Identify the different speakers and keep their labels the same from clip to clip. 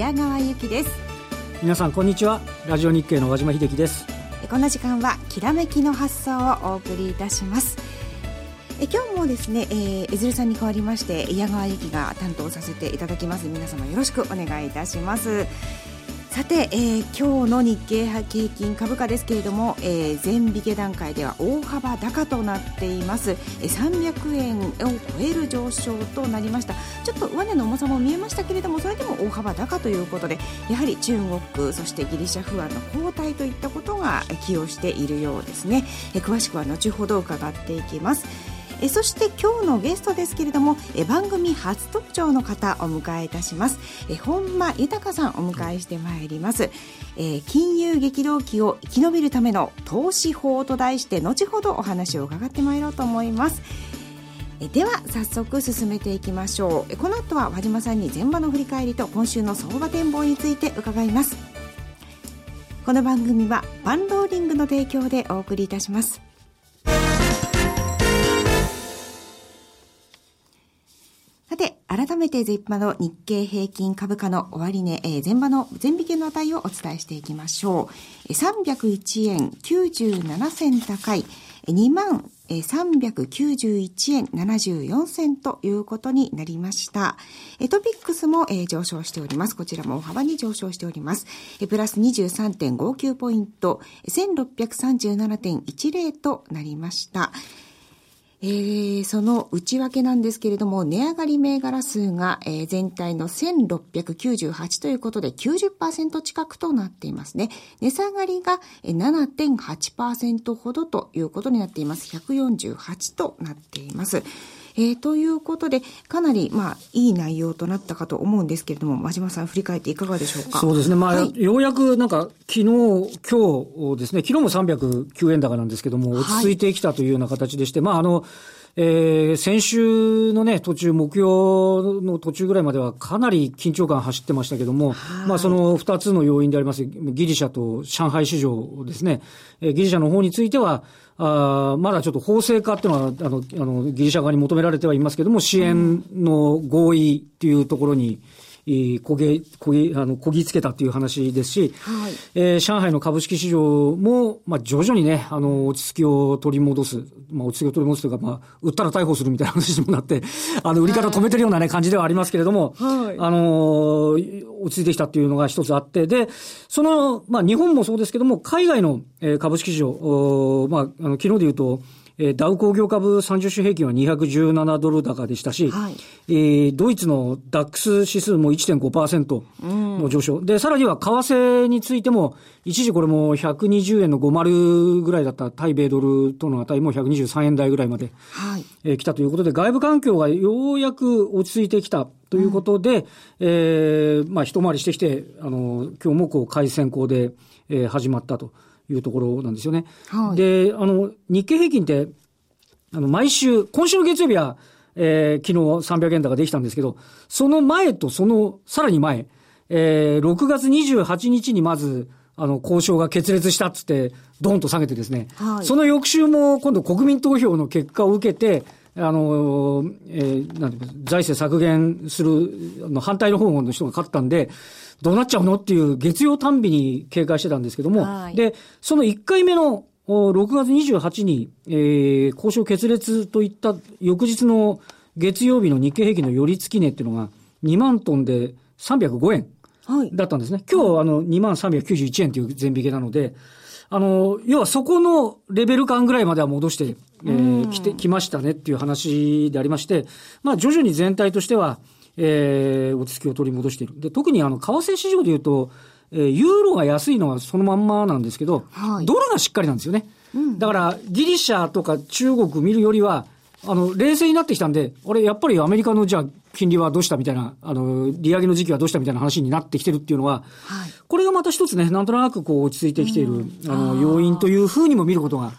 Speaker 1: ちは矢川由紀です。
Speaker 2: 皆さんこんにちは。ラジオ日経の和島秀樹です。
Speaker 1: この時間はきらめきの発想をお送りいたします。え今日もですね、えー、江鶴さんに代わりまして矢川由紀が担当させていただきます。皆様よろしくお願いいたしますさて、えー、今日の日経平均株価ですけれども、えー、全引け段階では大幅高となっています、えー、300円を超える上昇となりました。ちょっと上値の重さも見えましたけれどもそれでも大幅高ということでやはり中国そしてギリシャ不安の後退といったことが寄与しているようですね、えー、詳しくは後ほど伺っていきます。えそして今日のゲストですけれどもえ番組初登場の方お迎えいたします。え本間豊さんお迎えしてまいります、え金融激動期を生き延びるための投資法と題して後ほどお話を伺ってまいろうと思います。では早速進めていきましょう。この後は和島さんに前場の振り返りと今週の相場展望について伺います。この番組はバンローリングの提供でお送りいたします。改めて絶場の日経平均株価の終値、えー、前場の全引けの値をお伝えしていきましょう。301円97銭高い、2万391円74銭ということになりました。トピックスも上昇しております。こちらも大幅に上昇しております。プラス23.59ポイント、1637.10となりました。えー、その内訳なんですけれども、値上がり銘柄数が、えー、全体の1698ということで90%近くとなっていますね。値下がりが7.8%ほどということになっています。148となっています。えー、ということで、かなり、まあ、いい内容となったかと思うんですけれども、真島さん、振り返っていかがでしょうか？
Speaker 2: そうですね。まあ、はい、ようやく、なんか、昨日、今日ですね、昨日も309円高なんですけども、落ち着いてきたというような形でして、はい、まあ、あの、えー、先週のね、途中、目標の途中ぐらいまではかなり緊張感走ってましたけども、まあその二つの要因であります、ギリシャと上海市場ですね、えー、ギリシャの方については、あまだちょっと法制化っていうのは、あの、あの、ギリシャ側に求められてはいますけども、支援の合意っていうところに、こげ、こげ、あの、こぎつけたっていう話ですし、はい、えー、上海の株式市場も、まあ、徐々にね、あの、落ち着きを取り戻す、まあ、落ち着きを取り戻すというか、まあ、売ったら逮捕するみたいな話にもなって、あの、売り方止めてるようなね、感じではありますけれども、はい、あの、落ち着いてきたっていうのが一つあって、で、その、まあ、日本もそうですけども、海外の株式市場、まあ、あの、昨日で言うと、えー、ダウ工業株30種平均は217ドル高でしたし、はい、えー、ドイツのダックス指数も1.5%の上昇、うん、で、さらには為替についても、一時これも120円の50ぐらいだった対米ドルとの値も123円台ぐらいまで、はい、えー、来たということで、外部環境がようやく落ち着いてきたということで、うん、えー、まあ一回りしてきて、あの、今日もこう、回線行で、えー、始まったと。いうところなんですよね。はい、で、あの、日経平均って、あの、毎週、今週の月曜日は、えー、昨日300円高できたんですけど、その前とその、さらに前、えー、6月28日にまず、あの、交渉が決裂したっつって、ドンと下げてですね、はい、その翌週も今度国民投票の結果を受けて、あの、えー、なんていうか、財政削減する、あの、反対の方の人が勝ったんで、どうなっちゃうのっていう月曜単美に警戒してたんですけども、はい、で、その1回目の6月28に、えー、交渉決裂といった翌日の月曜日の日経平均の寄り付き値っていうのが2万トンで305円だったんですね。はい、今日、あの、2万391円という全引けなので、あの、要はそこのレベル感ぐらいまでは戻して、えー、来て、きましたねっていう話でありまして、まあ徐々に全体としては、えー、落ち着きを取り戻している。で、特にあの、為替市場で言うと、えー、ユーロが安いのはそのまんまなんですけど、はい、ドルがしっかりなんですよね。うん、だから、ギリシャとか中国見るよりは、あの、冷静になってきたんで、俺、やっぱりアメリカのじゃあ、金利はどうしたみたいな、あの、利上げの時期はどうしたみたいな話になってきてるっていうのは、はい、これがまた一つね、なんとなくこう落ち着いてきている、あの、要因というふうにも見ることが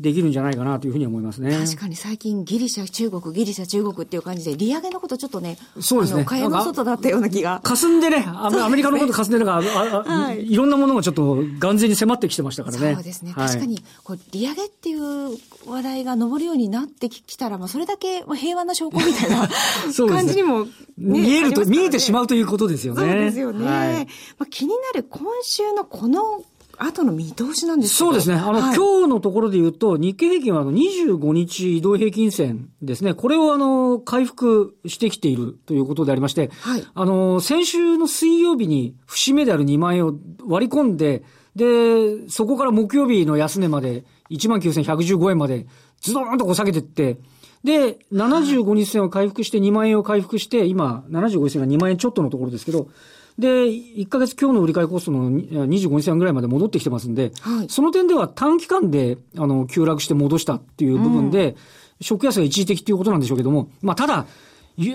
Speaker 2: できるんじゃないかなというふうに思いますね。
Speaker 1: 確かに最近ギリシャ、中国、ギリシャ、中国っていう感じで、利上げのことちょっとね、
Speaker 2: そうですね。
Speaker 1: 蚊帳の外だったような気が。
Speaker 2: 霞んでね、アメリカのこと霞んでるから、はい、いろんなものがちょっと眼前に迫ってきてましたからね。
Speaker 1: そうですね。確かに、こう利上げっていう話題が上るようになってきたら、まあ、それだけ平和な証拠みたいな 感じにも、ね、
Speaker 2: 見えると、ね、見えてしまうということですよね。そう
Speaker 1: ですよね。はい、まあ、気になる今週のこの後の見通しなんです
Speaker 2: そうですね。あの、はい、今日のところで言うと、日経平均はあの25日移動平均線ですね。これをあの、回復してきているということでありまして、はい、あの、先週の水曜日に節目である2万円を割り込んで、で、そこから木曜日の安値まで、19,115円まで、ズドーンとこう下げていって、で、75日線を回復して2万円を回復して、今、75日線が2万円ちょっとのところですけど、で、1ヶ月今日の売り買いコストの25日線ぐらいまで戻ってきてますんで、はい、その点では短期間で、あの、急落して戻したっていう部分で、うん、ショック安が一時的っていうことなんでしょうけども、まあ、ただ、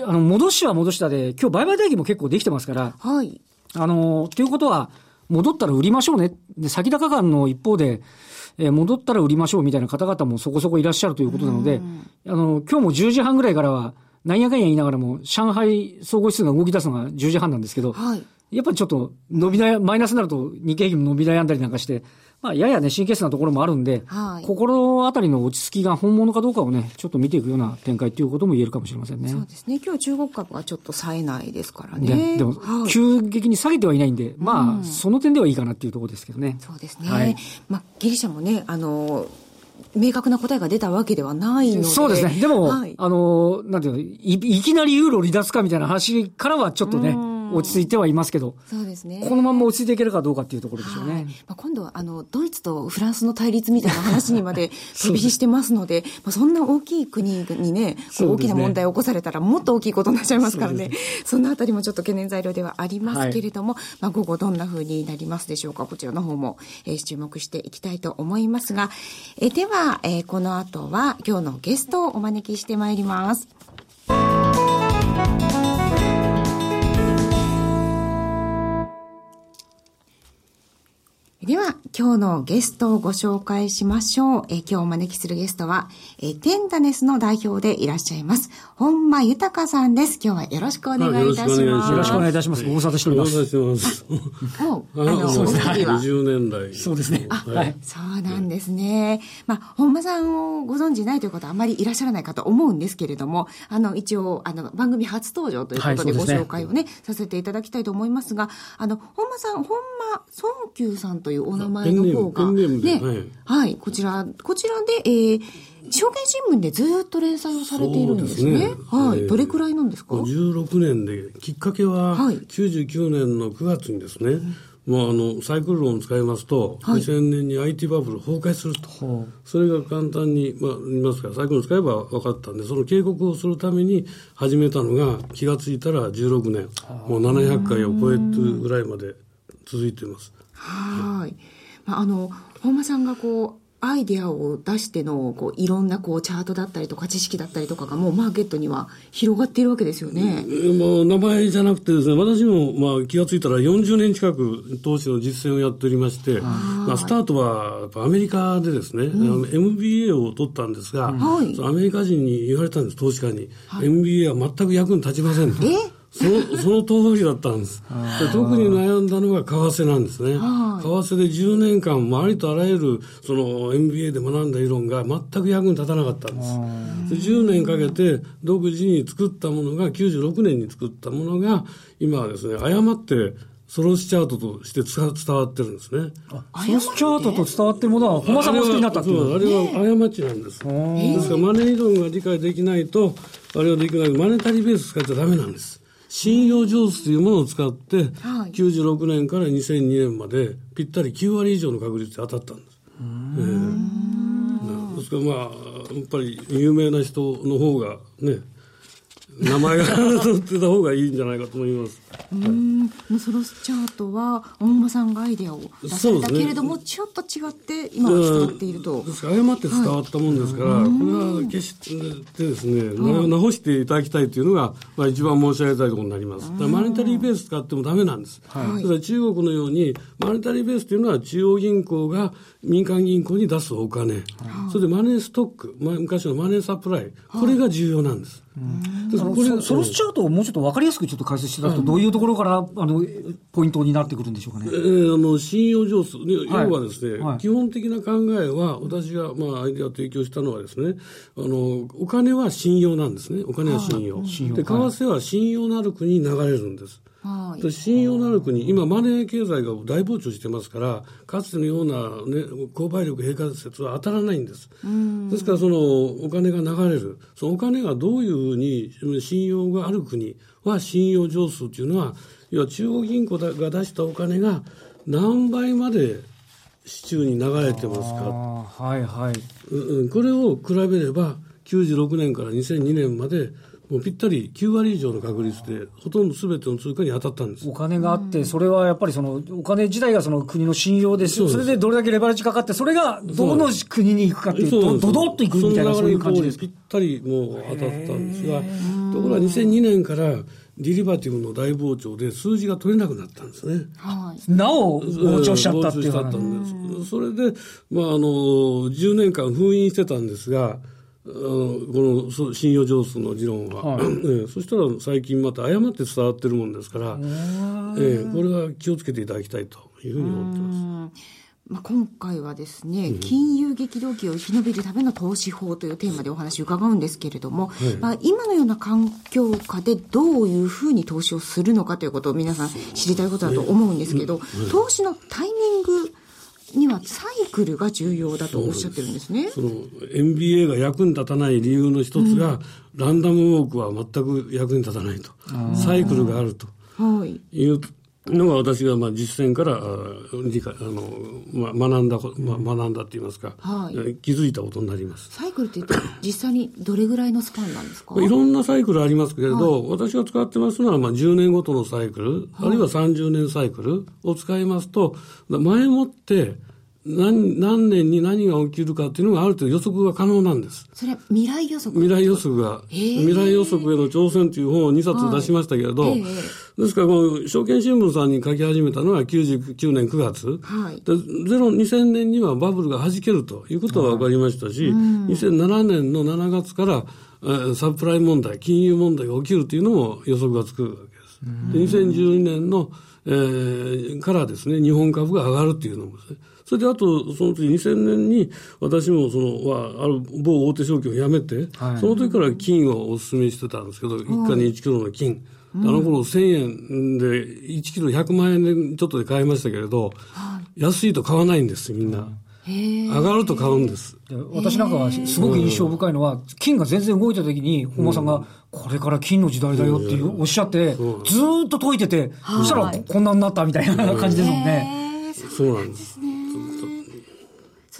Speaker 2: あの、戻しは戻したで、今日売買代金も結構できてますから、はい。あの、ということは、戻ったら売りましょうね。で、先高感の一方で、えー、戻ったら売りましょうみたいな方々もそこそこいらっしゃるということなので、あの、今日も10時半ぐらいからは、なんやかんや言いながらも、上海総合指数が動き出すのが10時半なんですけど、はい、やっぱりちょっと伸び悩、マイナスになると日経平均も伸び悩んだりなんかして、まあ、ややね、神経質なところもあるんで、はい、心あたりの落ち着きが本物かどうかをね、ちょっと見ていくような展開ということも言えるかもしれませんね。
Speaker 1: そうですね。今日中国株はちょっと冴えないですからね。
Speaker 2: でも、はい、急激に下げてはいないんで、まあ、うん、その点ではいいかなっていうところですけどね。
Speaker 1: そうですね。はい、まあ、ギリシャもね、あの、明確な答えが出たわけではないので。
Speaker 2: そうですね。でも、はい、あの、なんていうのい、いきなりユーロ離脱かみたいな話からはちょっとね、落ち着いてはいますけど、
Speaker 1: そうですね。
Speaker 2: このまま落ち着いていけるかどうかっていうところでしょうね。
Speaker 1: まあ、今度は、あの、ドイツとフランスの対立みたいな話にまで 飛び火してますので、まあ、そんな大きい国にね、こう大きな問題を起こされたらもっと大きいことになっちゃいますからね。そんなあたりもちょっと懸念材料ではありますけれども、はい、まあ、午後どんな風になりますでしょうか？こちらの方も、えー、注目していきたいと思いますが、えー、では、えー、この後は今日のゲストをお招きしてまいります。では、今日のゲストをご紹介しましょう。え今日お招きするゲストは、えテンダネスの代表でいらっしゃいます、本間豊さんです。今日はよろしくお願いいたします。
Speaker 2: よろしくお願いいたします。ご無沙汰しております。
Speaker 3: ご無沙汰してます。もう、あの、そうですね。20年代。
Speaker 2: そうですね。
Speaker 1: あ、はい。そうなんですね。まあ、本間さんをご存知ないという方あまりいらっしゃらないかと思うんですけれども、あの、一応、あの、番組初登場ということでご紹介をね、させていただきたいと思いますが、あの、本間さん、本間孫久さんというお名前の方が、ね、はい、こちら、こちらで、えー、証券新聞でずっと連載をされているんですね。すね。はい、えー、どれくらいなんですか
Speaker 3: ?16 年で、きっかけは、99年の9月にですね、もうあのサイクル論を使いますと、はい、2000年に IT バブル崩壊すると、はあ、それが簡単に、まあ、言いますか、サイクル論を使えば分かったんで、その警告をするために始めたのが、気が付いたら16年、はあ、もう700回を超えるぐらいまで続いています。
Speaker 1: はい。まあ、あの、本間さんがこう、アイデアを出してのこういろんなこうチャートだったりとか知識だったりとかがもうマーケットには広がっているわけですよね。
Speaker 3: もう名前じゃなくてですね、私もまあ気が付いたら40年近く投資の実践をやっておりまして、まあ、スタートはアメリカでですね、うん、MBA を取ったんですが、はい、アメリカ人に言われたんです、投資家に。はい、MBA は全く役に立ちませんと。え？その、その通りだったんです。特に悩んだのが為替なんですね。為替で10年間、ありとあらゆる、その MBA で学んだ理論が全く役に立たなかったんです。10年かけて独自に作ったものが、96年に作ったものが、今はですね、誤って、ソロスチャートとして伝わってるんですね。
Speaker 2: ソロスチャートと伝わってるものは、本間さんも好きになったっていう。
Speaker 3: あれは過ちなんです。ですから、マネー理論が理解できないと、あれはできない。マネタリーベース使っちゃダメなんです。信用上手というものを使って、はい、96年から2002年までぴったり9割以上の確率で当たったんです。えー、ですからまあ、やっぱり有名な人の方がね、名前が載ってた方がいいんじゃないかと思います。
Speaker 1: うんそのチャートは大間さんがアイデアを出されたけれども、ね、ちょっと違って今は伝わっていると。
Speaker 3: ですから誤って伝わったもんですから、はい、これは決してですね、はい、直していただきたいというのが、まあ、一番申し上げたいところになります。マネタリーベース使ってもダメなんです、はい、だから中国のようにマネタリーベースというのは中央銀行が民間銀行に出すお金、それでマネーストック、まあ、昔のマネーサプライこれが重要なんです、
Speaker 2: ソロスチャートをもうちょっと分かりやすくちょっと解説していただくと、どういうところからあのポイントになってくるんでしょうかね。え
Speaker 3: ー、あの信用上数、要はですね、はい、基本的な考えは、私が、まあ、アイデアを提供したのはですね、あの、お金は信用なんですね。お金は信用。信用で、為替は信用のある国に流れるんです。はい、信用のある国、今、マネー経済が大膨張してますから、かつてのような、ね、購買力平価説は当たらないんです。ですから、そのお金が流れる、そのお金がどういうふうに信用がある国は信用上数というのは、要は中央銀行が出したお金が何倍まで市中に流れてますか。
Speaker 2: はいはい、
Speaker 3: うん。これを比べれば、96年から2002年までもうぴったり9割以上の確率で、ほとんどすべての通貨に当たったんです。
Speaker 2: お金があって、それはやっぱりそのお金自体がその国の信用ですよ、それでどれだけレバレッジかかって、それがどの国に行くかっていうと、どどっと行くみたいな、そういう感じです
Speaker 3: ぴったりもう当たったんですが、ところが2002年から、ディリバティブの大膨張で数字が取れなくなったんですね。
Speaker 2: はい、なお膨張しちゃったっていう
Speaker 3: 話。それで、まあ、あの、10年間封印してたんですが、この信用上数の議論は、はい。えそしたら最近また誤って伝わってるもんですから、えこれは気をつけていただきたいというふうに思ってます。
Speaker 1: まあ、今回はですね、うん、金融激動期を生き延びるための投資法というテーマでお話を伺うんですけれども、はい、まあ、今のような環境下でどういうふうに投資をするのかということを皆さん知りたいことだと思うんですけど、投資のタイミングにはサイクルが重要だとおっしゃってるんですね。
Speaker 3: その MBA が役に立たない理由の一つが、うん、ランダムウォークは全く役に立たないと。サイクルがあると。はい。いうのが私がまあ実践から理解あの、まあ、学んだ、まあ、学んだって言いますか、はい、気づいたことになります。
Speaker 1: サイクルって言って実際にどれぐらいのスパンなんですか？い
Speaker 3: ろんなサイクルありますけれど、はい、私が使ってますのはまあ10年ごとのサイクル、はい、あるいは30年サイクルを使いますと前もって何何年に何が起きるかっていうのがある程度予測が可能なんです。
Speaker 1: それ未来予測？
Speaker 3: 未来予測が、未来予測への挑戦という本を2冊出しましたけれど、はい、ですからこの証券新聞さんに書き始めたのが99年9月、はい、でゼロ2000年にはバブルが弾けるということは分かりましたし、はい、2007年の7月からサプライ問題、金融問題が起きるというのも予測がつくわけです。で2012年の、えー、からですね、日本株が上がるっていうのもですね、それであと、その次2000年に私もその、はある某大手証券を辞めて、はい、その時から金をお勧めしてたんですけど、一家に1キロの金。あの頃1000円で1キロ100万円でちょっとで買いましたけれど、安いと買わないんです、みんな。上がると買うんです。
Speaker 2: 私なんかはすごく印象深いのは、金が全然動いた時に、本間さんが、これから金の時代だよっておっしゃって、ずっと解いてて、そしたらこんなになったみたいな感じですもんね。
Speaker 3: そうなんです。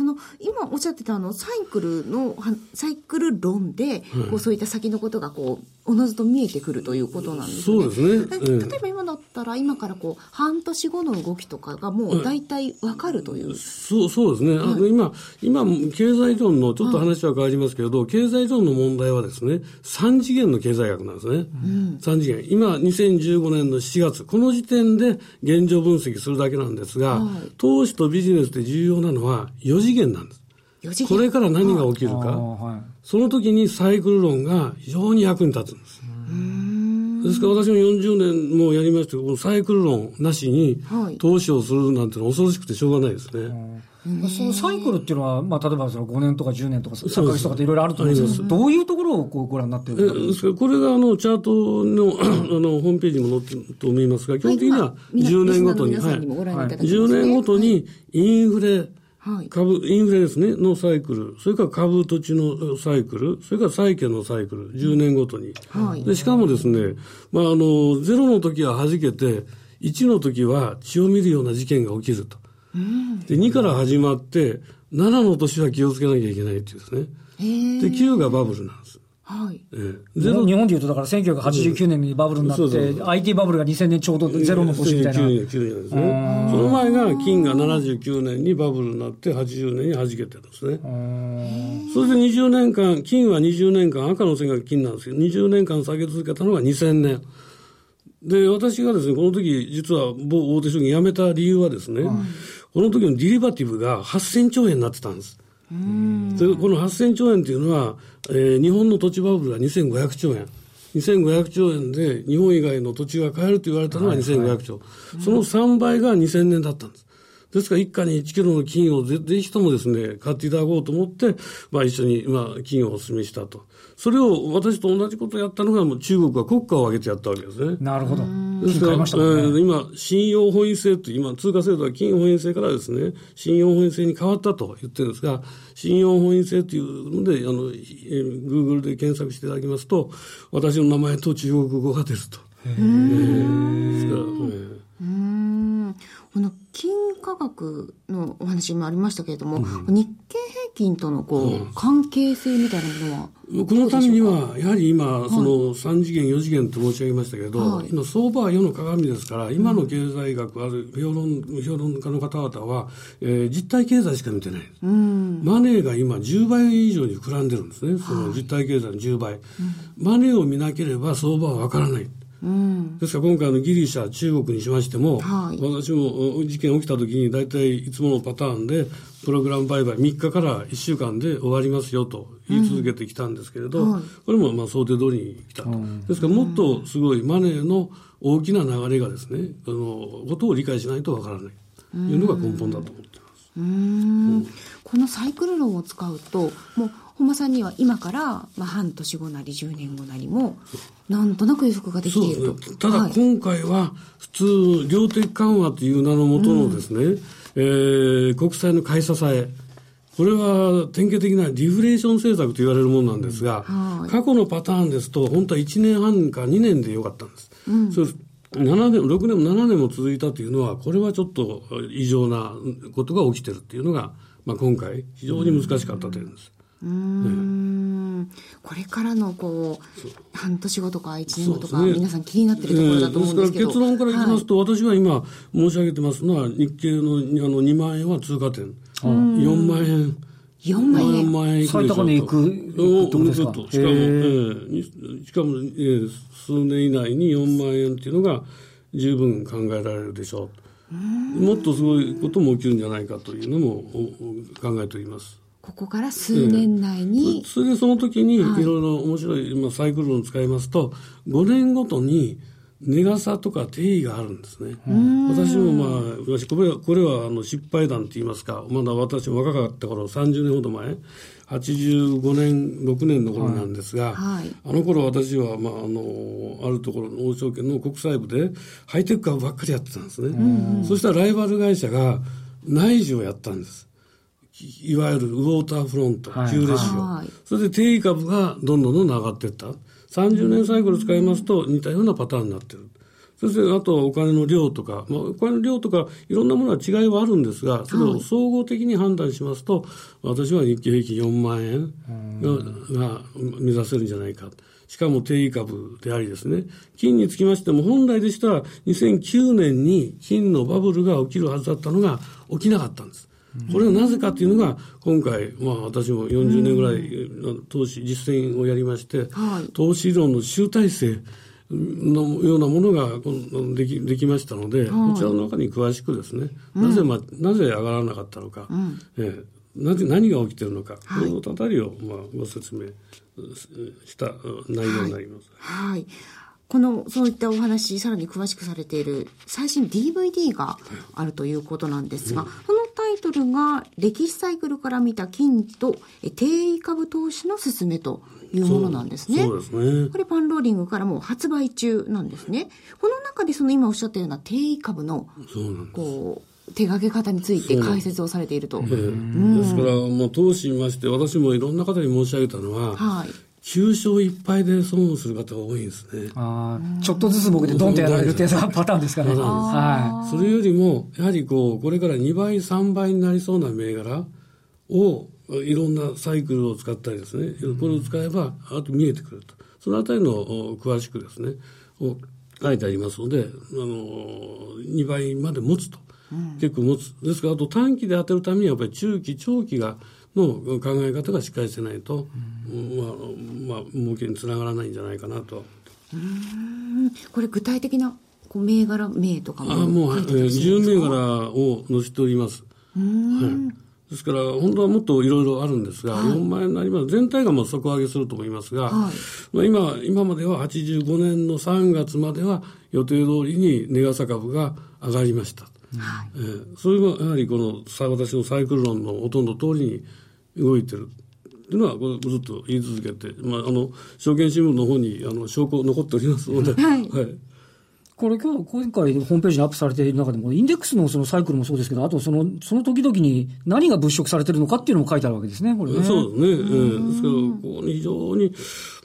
Speaker 1: その今おっしゃってたあのサイクルのサイクル論で、こうそういった先のことがこうおのずと見えてくるということなんです
Speaker 3: ね。そうですね。
Speaker 1: 例えば今だったら、今からこう、半年後の動きとかがもう大体わかるという、
Speaker 3: そう、そうですね。はい、今、今、経済論の、ちょっと話は変わりますけれど、はい、経済論の問題はですね、3次元の経済学なんですね。うん、3次元。今、2015年の7月、この時点で現状分析するだけなんですが、はい、投資とビジネスで重要なのは4次元なんです。これから何が起きるか、はい、その時にサイクル論が非常に役に立つんです。ですから私も40年もやりましたけど、このサイクル論なしに投資をするなんてのは恐ろしくてしょうがないですね。
Speaker 2: そのサイクルっていうのは、まあ、例えばその5年とか10年とか3か月とかっていろいろあると思うんですけど、どういうところをこうご覧になってる
Speaker 3: か？これがあのチャートのあの ホームページにも載ってると思いますが、基本的には10年ごとに、はい、10年ごとにインフレ、はい、株、インフレですね、のサイクル、それから株土地のサイクル、それから債券のサイクル、10年ごとに。はい、でしかもですね、まあ、あの、0の時は弾けて、1の時は血を見るような事件が起きると。うん、で、2から始まって、7の年は気をつけなきゃいけないっていうですね。で、9がバブルなんです。
Speaker 1: はい。
Speaker 3: ええ
Speaker 2: 日本日本でいうと、だから1989年にバブルになって、
Speaker 3: そうそう
Speaker 2: IT バブルが2000年ちょうどゼロの年みたいな。
Speaker 3: 9年ですね。その前が金が79年にバブルになって80年に弾けてるんですね。それで20年間、金は20年間、赤の線が金なんですけど、20年間下げ続けたのが2000年。で、私がですね、この時、実は某大手商品辞めた理由はですね、この時のディリバティブが8000兆円になってたんです。でこの8000兆円っていうのは、えー日本の土地バブルは2500兆円。2500兆円で日本以外の土地が買えると言われたのが2500兆。その3倍が2000年だったんです。ですから一家に1キロの金をぜぜひともですね、買っていただこうと思って、まあ一緒に、まあ金をお勧めしたと。それを私と同じことをやったのが、もう中国は国家を挙げてやったわけですね。
Speaker 2: なるほど。
Speaker 3: ですから、
Speaker 2: 金買いましたもんね
Speaker 3: えー今、信用本位制という、今、通貨制度は金本位制からですね、信用本位制に変わったと言ってるんですが、信用本位制というので、あの、えー、Google で検索していただきますと、私の名前と中国語が出ると。えーですから、えー
Speaker 1: うーんこの金価格のお話もありましたけれども、日経平均とのこう、関係性みたいなものは
Speaker 3: このためには、やはり今、その3次元、4次元と申し上げましたけど、
Speaker 1: はい。
Speaker 3: 今、相場は世の鏡ですから、今の経済学、ある評論評論家の方々は、えー実体経済しか見てない。マネーが今、10倍以上に膨らんでるんですね、その実体経済の10倍。マネーを見なければ相場はわからない。
Speaker 1: うん。
Speaker 3: ですから今回のギリシャ、中国にしましても、
Speaker 1: はい。
Speaker 3: 私もお事件起きた時に大体いつものパターンで、プログラム売買3日から1週間で終わりますよと言い続けてきたんですけれど、
Speaker 1: はい。
Speaker 3: これもまあ想定通りに来たと。ですからもっとすごいマネーの大きな流れがですね、あの、ことを理解しないとわからない。というのが根本だと思っています。
Speaker 1: うーん。このサイクル論を使うともう本間さんには今から、まあ、半年後なり10年後なりもなんとなく予測ができていると。
Speaker 3: ただ
Speaker 1: はい
Speaker 3: 今回は普通、量的緩和という名のもとのですね、えー国債の買い支え、これは典型的なディフレーション政策と言われるものなんですが、
Speaker 1: はい
Speaker 3: 過去のパターンですと、本当は1年半か2年でよかったんです。そうです7年、6年も7年も続いたというのは、これはちょっと異常なことが起きてるっていうのが、まあ、今回、非常に難しかった点です。
Speaker 1: うーん。これからのこう半年後とか1年後とか、
Speaker 3: ね。
Speaker 1: 皆さん気になってるところだと思うんですけど、
Speaker 3: えーですから結論から言いますと、私は今申し上げてますのは、日経のあの2万円は通過点、4万円。
Speaker 1: 4万円。
Speaker 3: 4万円
Speaker 2: 最高値いくいくっ
Speaker 3: しか？も、
Speaker 2: へ
Speaker 3: え
Speaker 2: ー。
Speaker 3: しかも、えー数年以内に4万円っていうのが十分考えられるでしょう。もっとすごいことも起きるんじゃないかというのも考えております。
Speaker 1: ここから数年内に、
Speaker 3: それでその時にい
Speaker 1: はい
Speaker 3: ろいろ面白い、まあ、サイクル論を使いますと、5年ごとに値傘とか定義があるんですね。私もまあ、私これは、これはあの失敗談と言いますか、まだ私も若かった頃、30年ほど前、85年、6年の頃なんですが、
Speaker 1: はい
Speaker 3: あの頃私は、まあ、あの、あるところの王証券の国際部で、ハイテク株ばっかりやってたんですね。そしたらライバル会社が内需をやったんです。いいわゆるウォーターフロント、
Speaker 2: はい
Speaker 3: 旧レシ
Speaker 1: はい
Speaker 3: オ。それで定位株がどんどんどんどん上がっていった。30年サイクル使いますと似たようなパターンになってる。そしてあとはお金の量とか、まあ、お金の量とかいろんなものは違いはあるんですが、それを総合的に判断しますと、私は日経平均4万円がが目指せるんじゃないか。しかも定位株でありですね、金につきましても本来でしたら2009年に金のバブルが起きるはずだったのが起きなかったんです。これはなぜかというのが、今回、まあ私も40年ぐらい、投資、実践をやりまして、
Speaker 1: はい。
Speaker 3: 投資論の集大成のようなものができできましたので、こちらの中に詳しくですね、なぜ、ま、なぜ上がらなかったのか、ええなぜ何が起きているのか、
Speaker 1: はい。
Speaker 3: このあたりを、まあ、ご説明した内容になります。
Speaker 1: はい。この、そういったお話、さらに詳しくされている最新 DVD があるということなんですが、そのタイトルが、歴史サイクルから見た金とえ定位株投資の勧めというものなんですね。
Speaker 3: そうですね。
Speaker 1: これパンローリングからもう発売中なんですね。この中でその今おっしゃったような定位株の。こう、手掛け方について解説をされていると。
Speaker 3: ええですから、もう投資にまして、私もいろんな方に申し上げたのは、
Speaker 1: はい。
Speaker 3: 9勝1敗で損をする方が多いんですね。
Speaker 2: あーちょっとずつ僕でドンとやられるっていうパターンですかね。
Speaker 3: パターンです
Speaker 2: は
Speaker 3: それよりも、やはりこう、これから2倍、3倍になりそうな銘柄をいろんなサイクルを使ったりですね、これを使えば、あと見えてくると。そのあたりの詳しくですね、を書いてありますので、あの、2倍まで持つと。結構持つ。ですから、あと短期で当てるためには、やっぱり中期、長期が、の考え方がしっかりしてないと、うん、まあ、まあ、儲けにつながらないんじゃないかなと。
Speaker 1: これ具体的な銘柄名とかも。
Speaker 3: あもう、えー、10銘柄を載せております。はい、ですから、本当はもっといろいろあるんですが、はい、4万円になります。全体がもう底上げすると思いますが、はい、まあ今、今までは85年の3月までは予定通りに値傘株が上がりました。はい。えー、それがやはりこの私のサイクル論のほとんど通りに動いてる。というのは、これずっと言い続けて、まあ、あの、証券新聞の方に、あの、証拠残っておりますので、はい。はい、
Speaker 2: これ今日、今回ホームページにアップされている中でも、インデックスのそのサイクルもそうですけど、あとその、その時々に何が物色されてるのかっていうのも書いてあるわけですね、これね。
Speaker 3: そうですね。えー、ですけど、ここに非常に、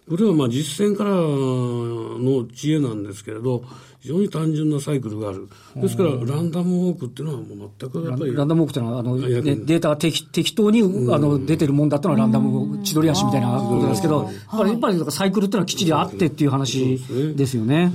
Speaker 3: これはまあ実践からの知恵なんですけれど、非常に単純なサイクルがある。ですから、ランダムウォークっていうのはもう全くやっぱり。
Speaker 2: ランダムウォークっていうのは、あの、ね、データが適適当に、あの、出てるもんだったのはランダム、千鳥足みたいなことですけど、やっぱり、やっぱりサイクルっていうのはきっちりあってっていう話ですよね。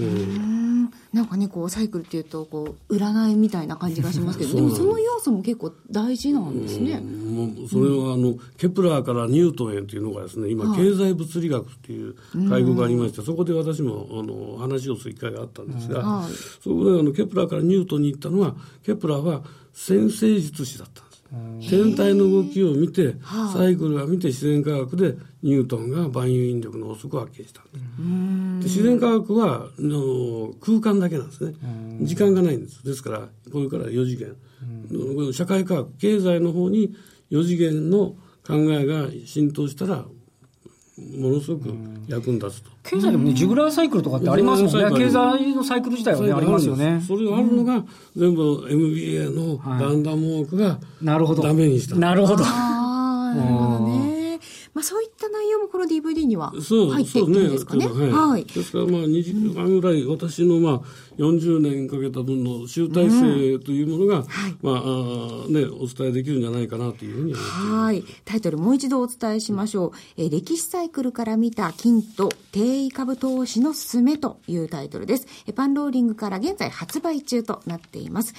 Speaker 1: なんかね、こう、サイクルっていうと、こう、占いみたいな感じがしますけど、でもその要素も結構大事なんですね。も
Speaker 3: う、それは、あの、ケプラーからニュートンへというのがですね、今、経済物理学っていう会合がありまして、そこで私も、あの、話をする機会があったんですが、そこで、あの、ケプラーからニュートンに行ったのは、ケプラーは占星術師だったんです。天体の動きを見て、サイクルが見て自然科学でニュートンが万有引力の法則を発見したんです。自然科学はの空間だけなんですね。時間がないんです。ですから、これから4次元。社会科学、経済の方に4次元の考えが浸透したら、ものすごく役に立つと。
Speaker 2: 経済でもね、ジグラーサイクルとかってありますもんね。経済のサイクル自体はね、ありますよね。
Speaker 3: それがあるのが、全部 MBA のランダムウォークが、なるほど。ダメにした。
Speaker 2: なるほど。
Speaker 1: ああ、なるほどね。まあ、そういった内容もこの DVD には入っているんですかね。
Speaker 3: ねはい。ですからまあ2時間ぐらい私のまあ40年かけた分の集大成というものが、うんはい、まああねお伝えできるんじゃないかなというふうに
Speaker 1: はい。タイトルもう一度お伝えしましょう。え歴史サイクルから見た金と定位株投資のすすめというタイトルです。パンローリングから現在発売中となっています。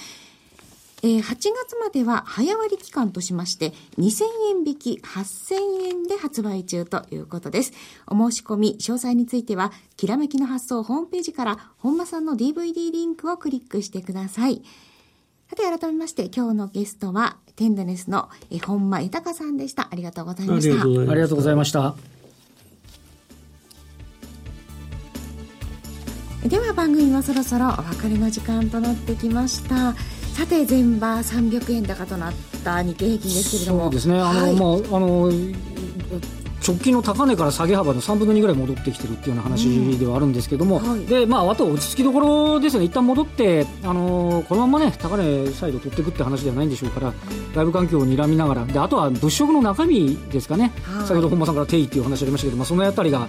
Speaker 1: えー、8月までは早割期間としまして、2000円引き8000円で発売中ということです。お申し込み、詳細については、きらめきの発送ホームページから、本間さんの DVD リンクをクリックしてください。さて、改めまして、今日のゲストは、テンドネスの本間豊さんでした。ありがとうございました。あ
Speaker 2: りがとうございました。
Speaker 1: では番組もそろそろお別れの時間となってきました。さて前場300円高となった日経平均ですけれども。
Speaker 2: そうですね。あの、はい、まああの直近の高値から下げ幅の3分の2ぐらい戻ってきてるっていうような話ではあるんですけども、うんはい、でまあ、あと落ち着きどころですよね、一旦戻って、あのー、このままね、高値再度取っていくって話ではないんでしょうから、外部環境を睨みながら、であとは物色の中身ですかね、はい、先ほど本間さんから定位っていう話ありましたけど、まあ、そのあたりが。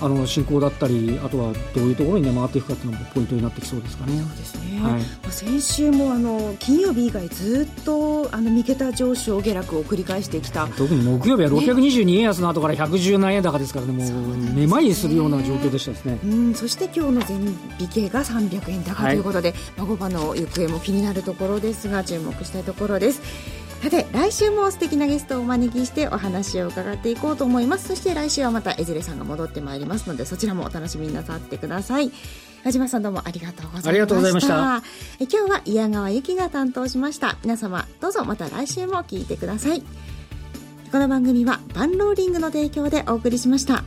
Speaker 2: あの進行だったりあとはどういうところに、ね、回っていくかっていうのもポイントになってきそうですかね。
Speaker 1: そうですね、はい、先週もあの金曜日以外ずっとあの三桁上昇下落を繰り返してきた。
Speaker 2: 特に木曜日は622円安の後から117円高ですからねもうめまいするような状況でしたですね、
Speaker 1: うん、そして今日の全引けが300円高ということで、はい、まあ、5番の行方も気になるところですが注目したいところです。さて来週も素敵なゲストをお招きしてお話を伺っていこうと思います。そして来週はまた江連さんが戻ってまいりますのでそちらもお楽しみになさってください。矢島さんどうもありがとうございました。ありがとうございました。え今日は矢川由紀が担当しました。皆様どうぞまた来週も聞いてください。この番組はバンローリングの提供でお送りしました